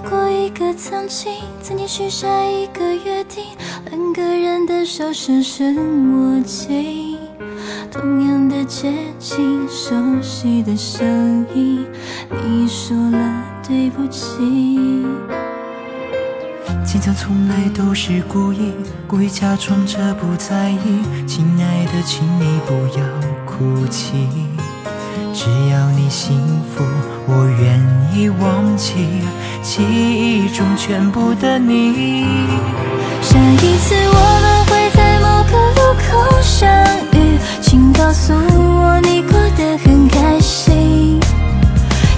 过一个曾经，曾经许下一个约定，两个人的手深深握紧，同样的街景，熟悉的声音，你说了对不起。坚强从来都是故意，故意假装着不在意。亲爱的，请你不要哭泣，只要你幸福，我愿意忘记记忆中全部的你。下一次我们会在某个路口相遇，请告诉我你过得很开心。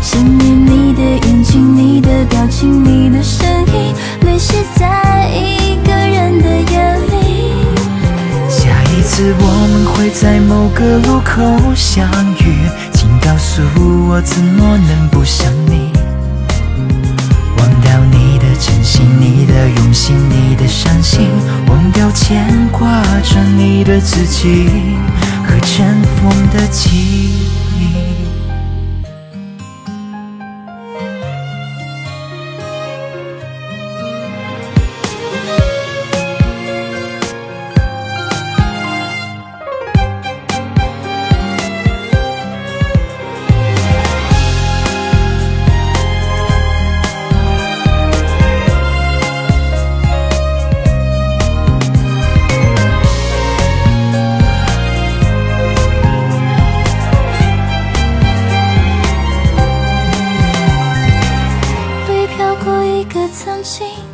想念你的眼睛，你的表情，你的声音，泪湿在一个人的眼里。下一次我们会在某个路口相遇，请告诉我怎么能不想你？忘掉你的真心，你的用心，你的伤心，忘掉牵挂着你的自己和尘封的记忆。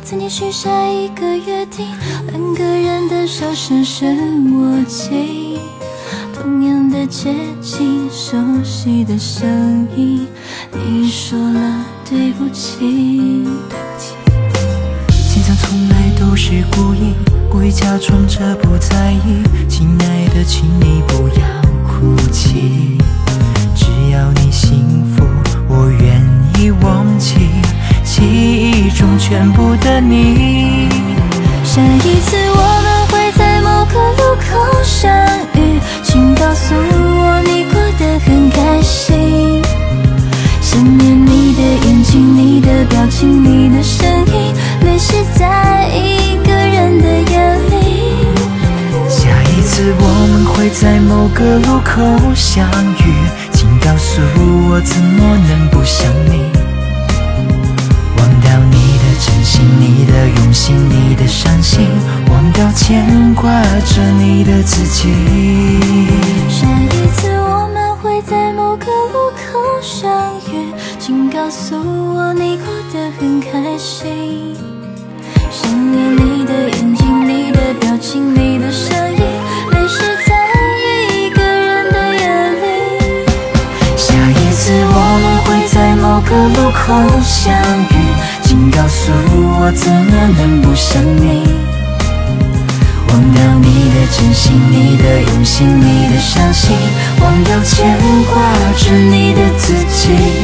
曾经许下一个约定，两个人的手深深握紧，同样的街景，熟悉的声音，你说了对不起。对不起坚强从来都是故意，故意假装着不在意。亲爱的，请你不要哭泣，只要你幸福，我愿意忘记记忆中全部你。下一次我们会在某个路口相遇，请告诉我你过得很开心。想念你的眼睛，你的表情，你的声音，泪湿在一个人的眼里。下一次我们会在某个路口相遇，请告诉我怎么能不想你？牵挂着你的自己。下一次我们会在某个路口相遇，请告诉我你过得很开心。想念你的眼睛，你的表情，你的声音，泪湿在一个人的夜里。下一次我们会在某个路口相遇，请告诉我怎么能不想你？忘掉你的真心，你的用心，你的伤心，忘掉牵挂着你的自己。